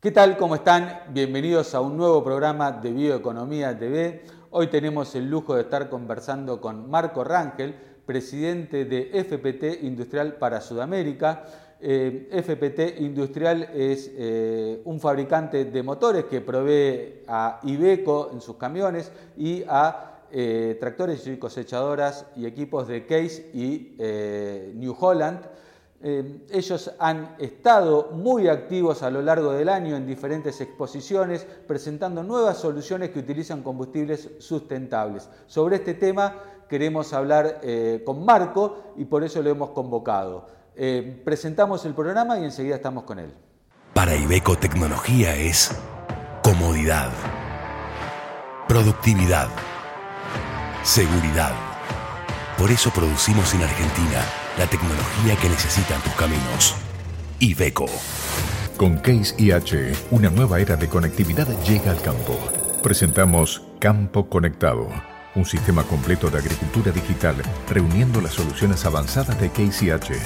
¿Qué tal? ¿Cómo están? Bienvenidos a un nuevo programa de Bioeconomía TV. Hoy tenemos el lujo de estar conversando con Marco Rangel, presidente de FPT Industrial para Sudamérica. Eh, FPT Industrial es eh, un fabricante de motores que provee a Iveco en sus camiones y a eh, tractores y cosechadoras y equipos de Case y New Holland. Eh, ellos han estado muy activos a lo largo del año en diferentes exposiciones, presentando nuevas soluciones que utilizan combustibles sustentables. Sobre este tema queremos hablar eh, con Marco y por eso lo hemos convocado. Eh, presentamos el programa y enseguida estamos con él. Para Ibeco Tecnología es comodidad, productividad, seguridad. Por eso producimos en Argentina la tecnología que necesitan tus caminos. Iveco. Con Case IH, una nueva era de conectividad llega al campo. Presentamos Campo Conectado, un sistema completo de agricultura digital reuniendo las soluciones avanzadas de Case IH,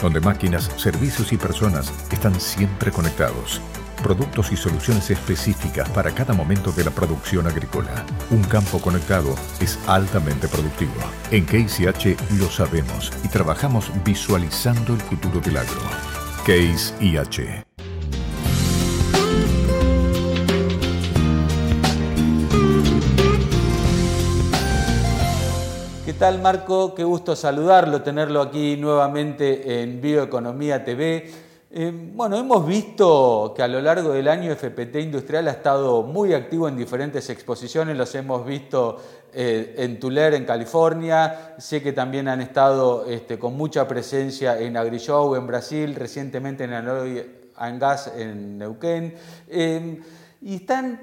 donde máquinas, servicios y personas están siempre conectados productos y soluciones específicas para cada momento de la producción agrícola. Un campo conectado es altamente productivo. En Case lo sabemos y trabajamos visualizando el futuro del agro. Case IH. ¿Qué tal Marco? Qué gusto saludarlo, tenerlo aquí nuevamente en Bioeconomía TV. Eh, bueno, hemos visto que a lo largo del año FPT Industrial ha estado muy activo en diferentes exposiciones, los hemos visto eh, en Tulare, en California, sé que también han estado este, con mucha presencia en AgriShow en Brasil, recientemente en Hanoi Gas en Neuquén, eh, y están,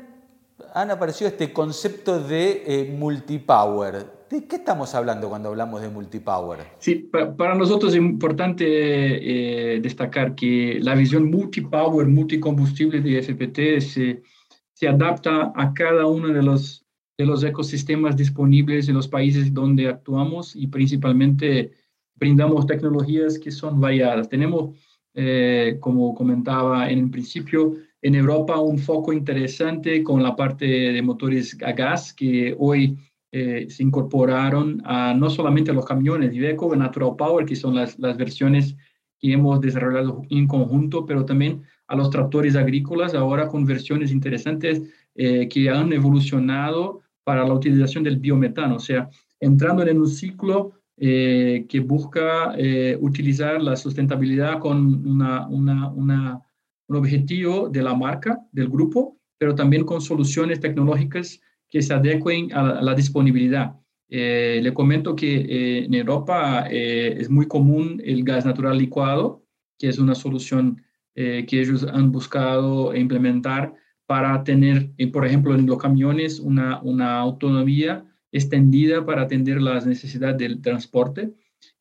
han aparecido este concepto de multipower. ¿De qué estamos hablando cuando hablamos de multipower? Sí, para, nosotros es importante eh, destacar que la visión multipower, multicombustible de FPT se, se adapta a cada uno de los, de los ecosistemas disponibles en los países donde actuamos y principalmente brindamos tecnologías que son variadas. Tenemos, eh, como comentaba en el principio, en Europa un foco interesante con la parte de motores a gas que hoy eh, se incorporaron a, no solamente a los camiones Iveco, Natural Power, que son las, las versiones que hemos desarrollado en conjunto, pero también a los tractores agrícolas, ahora con versiones interesantes eh, que han evolucionado para la utilización del biometano, o sea, entrando en un ciclo eh, que busca utilizar la sustentabilidad con una, una, un objetivo de la marca, del grupo, pero también con soluciones tecnológicas que se adecuen a la, disponibilidad. Eh, le comento que eh, en Europa eh, es muy común el gas natural licuado, que es una solución que ellos han buscado implementar para tener, por ejemplo, en los camiones una, una autonomía extendida para atender las necesidades del transporte.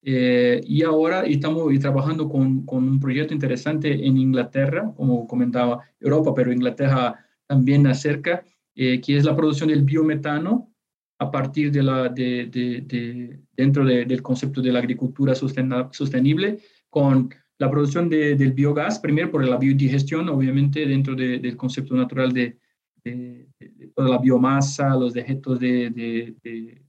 y ahora estamos trabajando con, con, un proyecto interesante en Inglaterra, como comentaba Europa, pero Inglaterra también acerca, eh, que es la producción del biometano a partir de la, de, de, dentro del concepto de la agricultura sostenible, con la producción del biogás, primero por la biodigestión, obviamente dentro del concepto natural de, la biomasa, los dejetos de,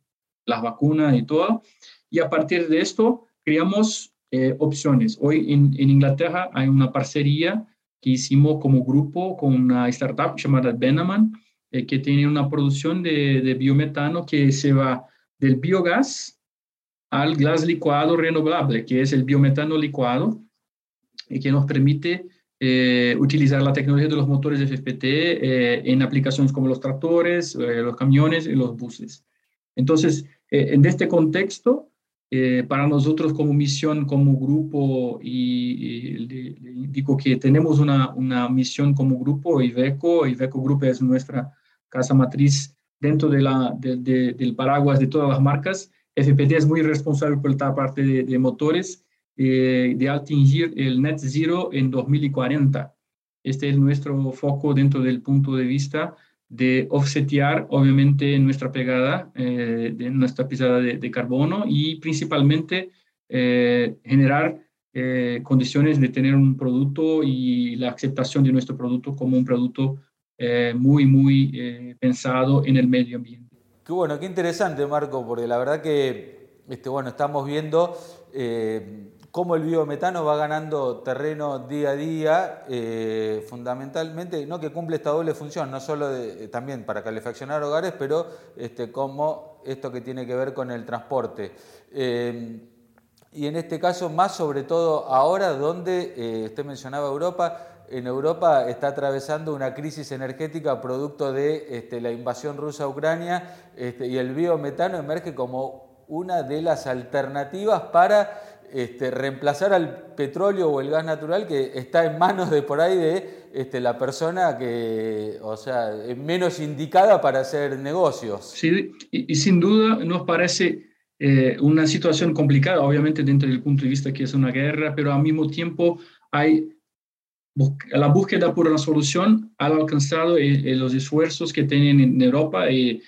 las vacunas y todo. Y a partir de esto, creamos eh, opciones. Hoy en, en, Inglaterra hay una parcería que hicimos como grupo con una startup llamada Benaman, eh, que tiene una producción de, biometano que se va del biogás al gas licuado renovable, que es el biometano licuado, y que nos permite eh, utilizar la tecnología de los motores de eh, en aplicaciones como los tractores, los camiones y los buses. Entonces, en este contexto, para nosotros como misión, como grupo, y, le, indico que tenemos una, una, misión como grupo, Iveco, Iveco Group es nuestra casa matriz dentro de la, del paraguas de todas las marcas. FPT es muy responsable por esta parte de, motores, eh, de atingir el net zero en 2040. Este es nuestro foco dentro del punto de vista de offsetear, obviamente, nuestra pegada, eh, nuestra pisada de, carbono y principalmente eh, generar eh, condiciones de tener un producto y la aceptación de nuestro producto como un producto eh, muy, muy eh, pensado en el medio ambiente. Qué bueno, qué interesante, Marco, porque la verdad que este, bueno, estamos viendo cómo el biometano va ganando terreno día a día, eh, fundamentalmente, no que cumple esta doble función, no solo eh, también para calefaccionar hogares, pero este, como esto que tiene que ver con el transporte. Eh, y en este caso, más sobre todo ahora, donde usted mencionaba Europa, en Europa está atravesando una crisis energética producto de este, la invasión rusa a Ucrania este, y el biometano emerge como una de las alternativas para este, reemplazar al petróleo o el gas natural que está en manos de por ahí de este, la persona que, o sea, es menos indicada para hacer negocios. Sí, y, sin duda nos parece eh, una situación complicada, obviamente dentro del punto de vista que es una guerra, pero al mismo tiempo hay la búsqueda por una solución ha alcanzado eh, eh, los esfuerzos que tienen en Europa y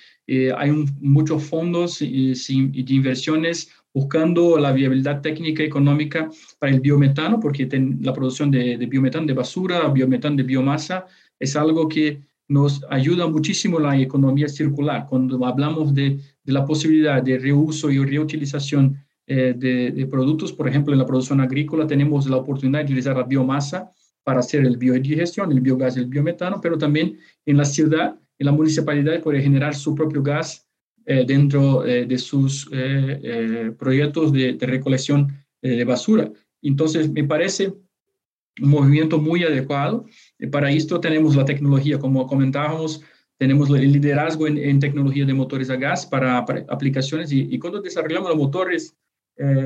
hay muchos fondos y, de inversiones buscando la viabilidad técnica y económica para el biometano, porque la producción de, biometano de basura, biometano de biomasa, es algo que nos ayuda muchísimo la economía circular. Cuando hablamos de, la posibilidad de reuso y reutilización eh, de, productos, por ejemplo, en la producción agrícola tenemos la oportunidad de utilizar la biomasa para hacer el biodigestión, el biogás y el biometano, pero también en la ciudad, en la municipalidad puede generar su propio gas eh, dentro eh, de sus eh, proyectos de, recolección de basura. Entonces, me parece un movimiento muy adecuado. para esto tenemos la tecnología, como comentábamos, tenemos el liderazgo en, tecnología de motores a gas para, aplicaciones y, cuando desarrollamos los motores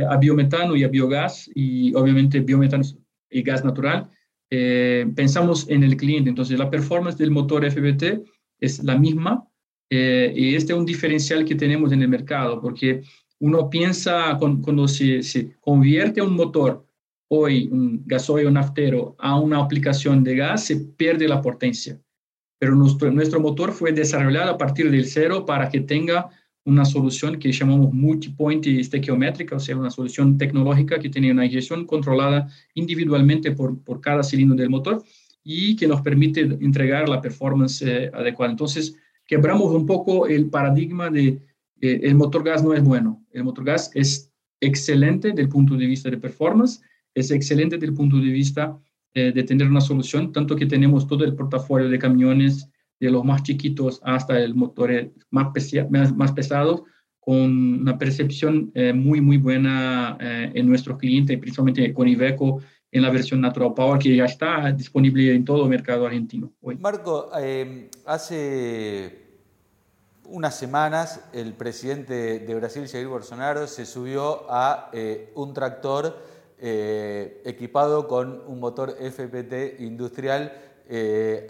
a biometano y a biogás y obviamente biometano y gas natural, pensamos en el cliente. Entonces, la performance del motor FBT es la misma eh, y este es un diferencial que tenemos en el mercado, porque uno piensa cuando, se, convierte un motor hoy, un gasoil naftero, a una aplicación de gas, se pierde la potencia. Pero nuestro, nuestro motor fue desarrollado a partir del cero para que tenga una solución que llamamos multipoint estequiométrica, o sea, una solución tecnológica que tiene una inyección controlada individualmente por, por cada cilindro del motor y que nos permite entregar la performance eh, adecuada. Entonces, quebramos un poco el paradigma de eh, el motor gas no es bueno. El motor gas es excelente desde el punto de vista de performance, es excelente desde el punto de vista eh, de tener una solución, tanto que tenemos todo el portafolio de camiones, de los más chiquitos hasta el motor más, más, más pesados, con una percepción eh, muy, muy buena en nuestros clientes, principalmente con Iveco en la versión Natural Power que ya está disponible en todo el mercado argentino hoy. Marco, eh, hace unas semanas el presidente de Brasil, Jair Bolsonaro, se subió a eh, un tractor eh, equipado con un motor FPT industrial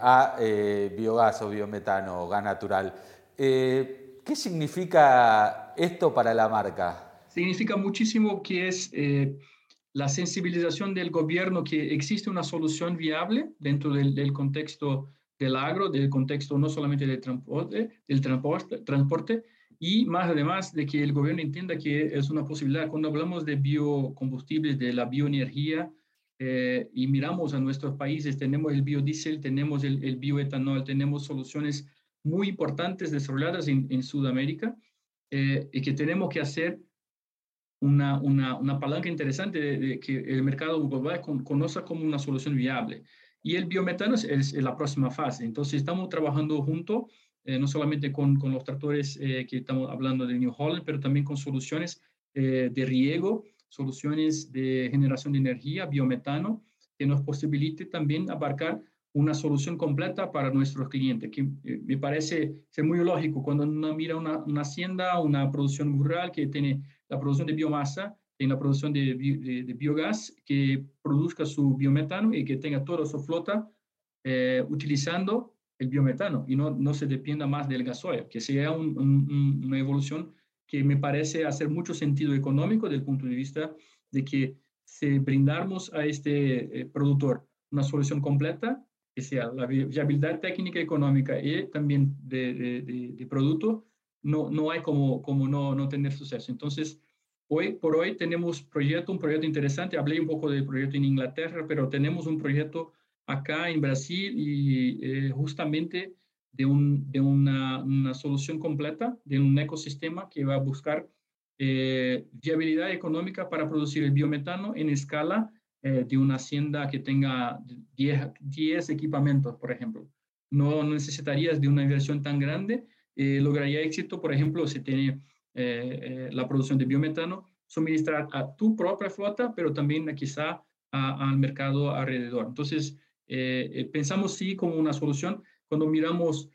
a biogás o biometano o gas natural. ¿Qué significa esto para la marca? Significa muchísimo que es la sensibilización del gobierno que existe una solución viable dentro del, contexto del agro, del contexto no solamente del transporte, y más además de que el gobierno entienda que es una posibilidad. Cuando hablamos de biocombustibles, de la bioenergía, eh, y miramos a nuestros países, tenemos el biodiesel, tenemos el, el bioetanol, tenemos soluciones muy importantes desarrolladas en, en Sudamérica eh, y que tenemos que hacer una, una, una palanca interesante de, que el mercado global conozca como una solución viable. Y el biometano es, la próxima fase. Entonces, estamos trabajando junto, eh, no solamente con, con los tractores eh, que estamos hablando de New Holland, pero también con soluciones eh, de riego, soluciones de generación de energía, biometano, que nos posibilite también abarcar una solución completa para nuestros clientes, que me parece ser muy lógico. Cuando uno mira una, una hacienda, una producción rural que tiene la producción de biomasa, en la producción de, de, biogás, que produzca su biometano y que tenga toda su flota eh, utilizando el biometano y no, no se dependa más del gasoil, que sea una evolución que me parece hacer mucho sentido económico desde el punto de vista de que si brindamos a este eh, productor una solución completa, que sea la viabilidad técnica, económica y también de, de, de producto, no, no hay como, como no, no tener suceso. Entonces, hoy por hoy tenemos proyecto, un proyecto interesante. Hablé un poco del proyecto en Inglaterra, pero tenemos un proyecto acá en Brasil y eh, justamente de, un, de una, una, solución completa, de un ecosistema que va a buscar eh, viabilidad económica para producir el biometano en escala eh, de una hacienda que tenga 10, 10 equipamientos, por ejemplo. No necesitarías de una inversión tan grande. lograría éxito, por ejemplo, si tiene la producción de biometano, suministrar a tu propia flota, pero también quizá al mercado alrededor. Entonces, eh, eh, pensamos sí como una solución. Cuando miramos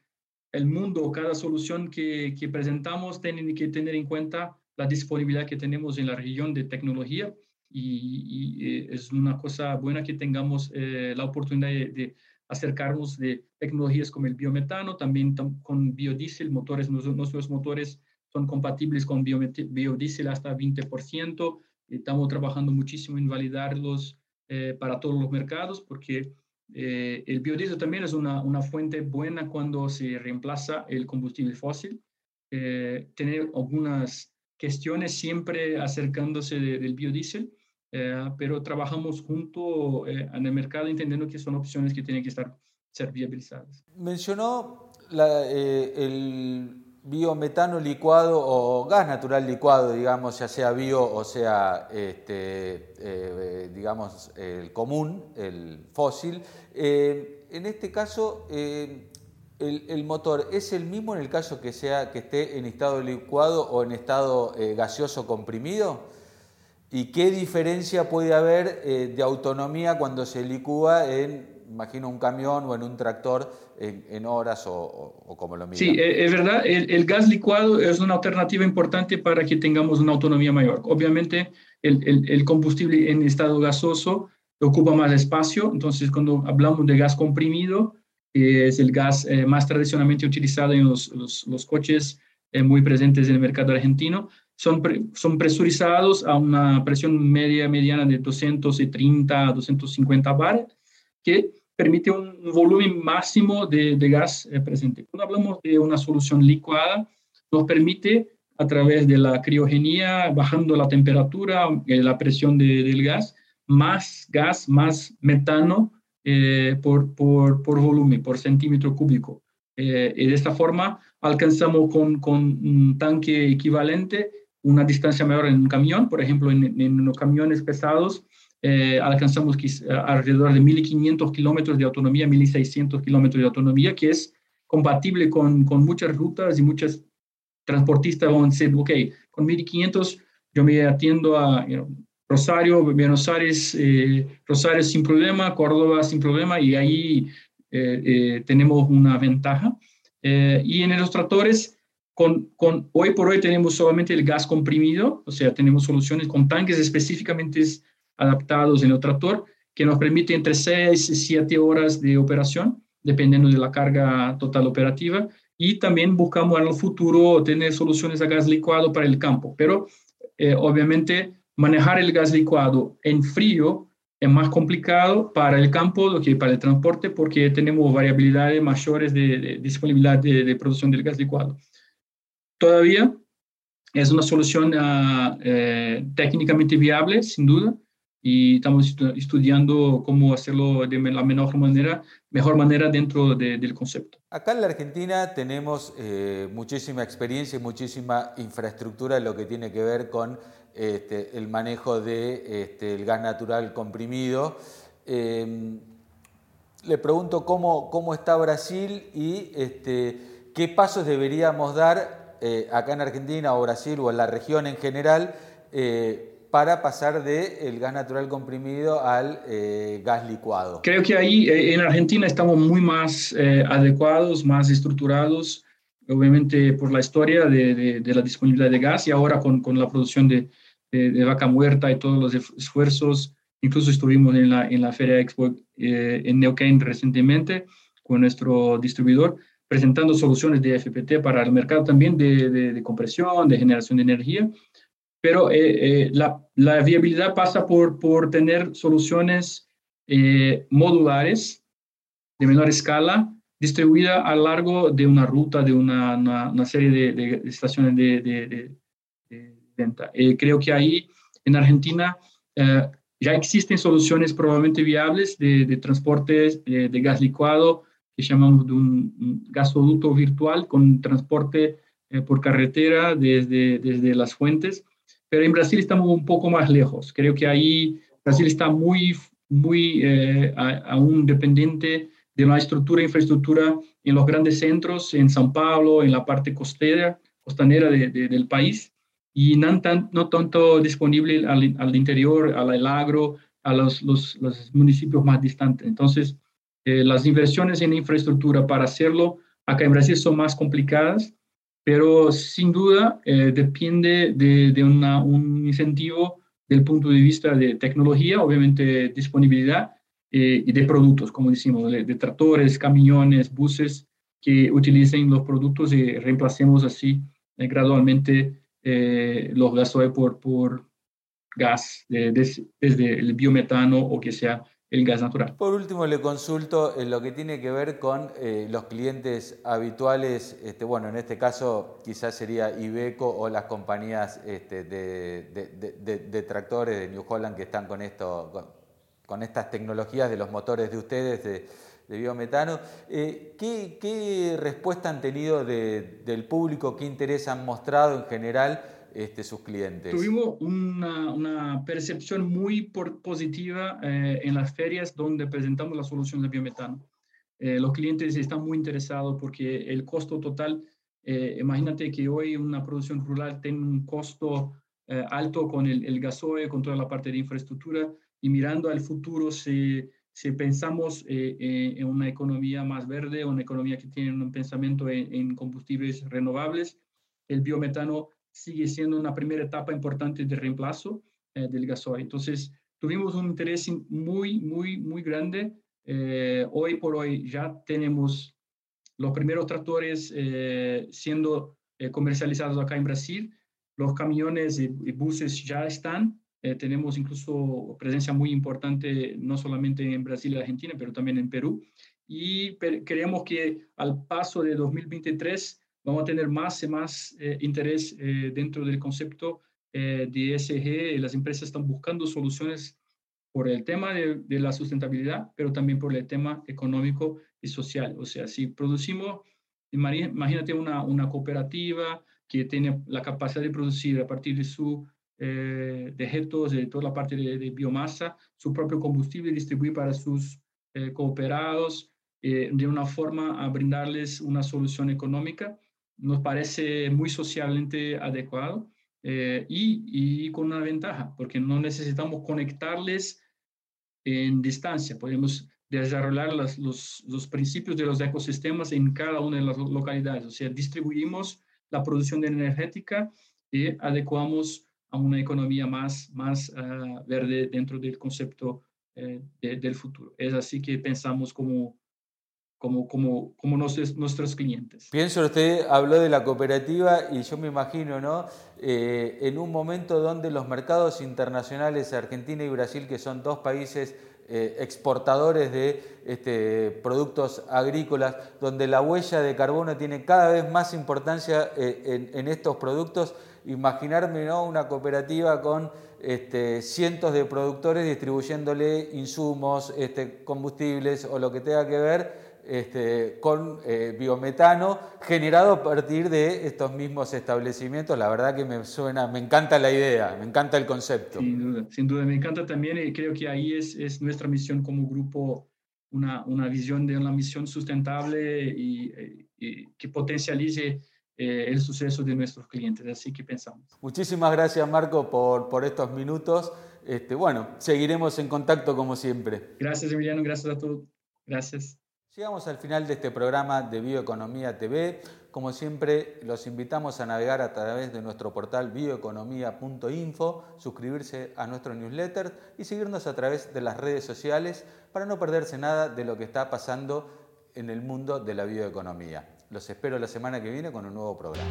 el mundo, cada solución que, que presentamos tiene que tener en cuenta la disponibilidad que tenemos en la región de tecnología y, eh, es una cosa buena que tengamos la oportunidad de, acercarnos de tecnologías como el biometano, también con biodiesel, motores, nuestros motores son compatibles con biodiesel hasta 20%. Estamos trabajando muchísimo en validarlos para todos los mercados porque eh, el biodiesel también es una, una, fuente buena cuando se reemplaza el combustible fósil. Eh, tener algunas cuestiones siempre acercándose del biodiesel, eh, pero trabajamos junto en el mercado entendiendo que son opciones que tienen que estar ser viabilizadas. Mencionó la, el biometano licuado o gas natural licuado, digamos, ya sea bio o sea, este, eh, digamos, el común, el fósil. Eh, en este caso, eh, el, motor es el mismo en el caso que, sea, que esté en estado licuado o en estado gaseoso comprimido. ¿Y qué diferencia puede haber de autonomía cuando se licúa en imagino un camión o en un tractor en, horas o, como lo mismo. Sí, e, es verdad, el, gas licuado es una alternativa importante para que tengamos una autonomía mayor. Obviamente, el, el combustible en estado gasoso ocupa más espacio, entonces cuando hablamos de gas comprimido, es el gas eh, más tradicionalmente utilizado en los, los, coches eh, muy presentes en el mercado argentino, son, son presurizados a una presión media mediana de 230 a 250 bar, que permite un volumen máximo de, gas eh, presente. Cuando hablamos de una solución licuada, nos permite a través de la criogenia, bajando la temperatura, eh, la presión del gas, más gas, más metano eh, por, por, por, volumen, por centímetro cúbico. y de esta forma alcanzamos con, con, un tanque equivalente una distancia mayor en un camión, por ejemplo, en, en los camiones pesados, eh, alcanzamos alrededor de 1.500 kilómetros de autonomía, 1.600 kilómetros de autonomía, que es compatible con, con muchas rutas y muchos transportistas van a decir, ok, con 1.500 yo me atiendo a Rosario, Buenos Aires, eh, Rosario sin problema, Córdoba sin problema, y ahí eh, tenemos una ventaja. y en los tractores, con, con, hoy por hoy tenemos solamente el gas comprimido, o sea, tenemos soluciones con tanques específicamente adaptados en el tractor que nos permite entre 6 y 7 horas de operación, dependiendo de la carga total operativa. Y también buscamos en el futuro tener soluciones a gas licuado para el campo. Pero eh, obviamente manejar el gas licuado en frío es más complicado para el campo que para el transporte porque tenemos variabilidades mayores de, disponibilidad de, producción del gas licuado. Todavía es una solución ah, eh, técnicamente viable, sin duda, y estamos estudiando cómo hacerlo de la mejor manera, mejor manera dentro del concepto. Acá en la Argentina tenemos eh, muchísima experiencia y muchísima infraestructura en lo que tiene que ver con este, el manejo del de, este, gas natural comprimido. Em, le pregunto cómo, cómo está Brasil y este, qué pasos deberíamos dar eh, acá en Argentina o Brasil o en la región en general eh, para pasar del gas natural comprimido al eh, gas licuado? Creo que ahí eh, en Argentina estamos muy más eh, adecuados, más estructurados, obviamente por la historia de, de, la disponibilidad de gas y ahora con, la producción de, de, vaca muerta y todos los esfuerzos. Incluso estuvimos en la, en la Feria Expo en Neuquén recientemente con nuestro distribuidor presentando soluciones de FPT para el mercado también de, de compresión, de generación de energía pero eh, eh, la, la, viabilidad pasa por, por tener soluciones eh, modulares de menor escala distribuida a lo largo de una ruta, de una, una, serie de, estaciones de, de, venta. creo que ahí en Argentina ya existen soluciones probablemente viables de, de transporte de gas licuado que llamamos de un, gasoducto virtual con transporte por carretera desde, desde las fuentes. Pero en Brasil estamos un poco más lejos. Creo que ahí Brasil está muy, muy eh, aún dependiente de una estructura e infraestructura en los grandes centros, en São Paulo, en la parte costera, costanera del país, y no, tan, no tanto disponible al, al, interior, al agro, a los, los, los municipios más distantes. Entonces, eh, las inversiones en infraestructura para hacerlo acá en Brasil son más complicadas, pero sin duda eh, depende de, de una, un incentivo del punto de vista de tecnología, obviamente disponibilidad eh, y de productos, como decimos, de, tractores, camiones, buses que utilicen los productos y reemplacemos así eh, gradualmente eh, los gasoil por, por gas, desde el biometano o que sea Por último, le consulto en lo que tiene que ver con eh, los clientes habituales, este, bueno, en este caso quizás sería Ibeco o las compañías este, de, tractores de New Holland que están con, estas tecnologías de los motores de ustedes de, biometano. Eh, ¿qué, ¿qué, respuesta han tenido del público? ¿Qué interés han mostrado en general este, sus clientes? Tuvimos una, una percepción muy positiva eh, en las ferias donde presentamos la solución de biometano. Eh, los clientes están muy interesados porque el costo total, eh, imagínate que hoy una producción rural tiene un costo alto con el, el, gasoil, con toda la parte de infraestructura y mirando al futuro, si, si pensamos en una economía más verde, una economía que tiene un pensamiento en, en combustibles renovables, el biometano sigue siendo una primera etapa importante de reemplazo eh, del gasoil. Entonces, tuvimos un interés muy, muy, muy grande. Eh, hoy por hoy ya tenemos los primeros tractores eh, siendo comercializados acá en Brasil. Los camiones y, buses ya están. tenemos incluso presencia muy importante, no solamente en Brasil y Argentina, pero también en Perú. Y creemos que al paso de 2023 vamos a tener más y más eh, interés eh, dentro del concepto eh, de ESG. Las empresas están buscando soluciones por el tema de, la sustentabilidad, pero también por el tema económico y social. O sea, si producimos, imagínate una, una cooperativa que tiene la capacidad de producir a partir de sus dejetos, de toda la parte de, de, biomasa, su propio combustible y distribuir para sus cooperados de una forma a brindarles una solución económica nos parece muy socialmente adecuado eh, y, con una ventaja, porque no necesitamos conectarles en distancia, podemos desarrollar los, los, principios de los ecosistemas en cada una de las localidades, o sea, distribuimos la producción energética y adecuamos a una economía más, más ah, verde dentro del concepto eh, del futuro. Es así que pensamos como como, como, como nuestros clientes. Pienso, usted habló de la cooperativa y yo me imagino, ¿no? Eh, en un momento donde los mercados internacionales, Argentina y Brasil, que son dos países eh, exportadores de este, productos agrícolas, donde la huella de carbono tiene cada vez más importancia eh, en, estos productos, imaginarme ¿no? una cooperativa con este, cientos de productores distribuyéndole insumos, este, combustibles o lo que tenga que ver este, con eh, biometano generado a partir de estos mismos establecimientos. La verdad que me suena, me encanta la idea, me encanta el concepto. Sin duda, sin duda, me encanta también y creo que ahí es, es nuestra misión como grupo, una, una, visión de una misión sustentable y, que potencialice eh, el suceso de nuestros clientes. Así que pensamos. Muchísimas gracias Marco por, por estos minutos. Este, bueno, seguiremos en contacto como siempre. Gracias Emiliano, gracias a todos. Gracias. Llegamos al final de este programa de Bioeconomía TV. Como siempre, los invitamos a navegar a través de nuestro portal bioeconomía.info, suscribirse a nuestro newsletter y seguirnos a través de las redes sociales para no perderse nada de lo que está pasando en el mundo de la bioeconomía. Los espero la semana que viene con un nuevo programa.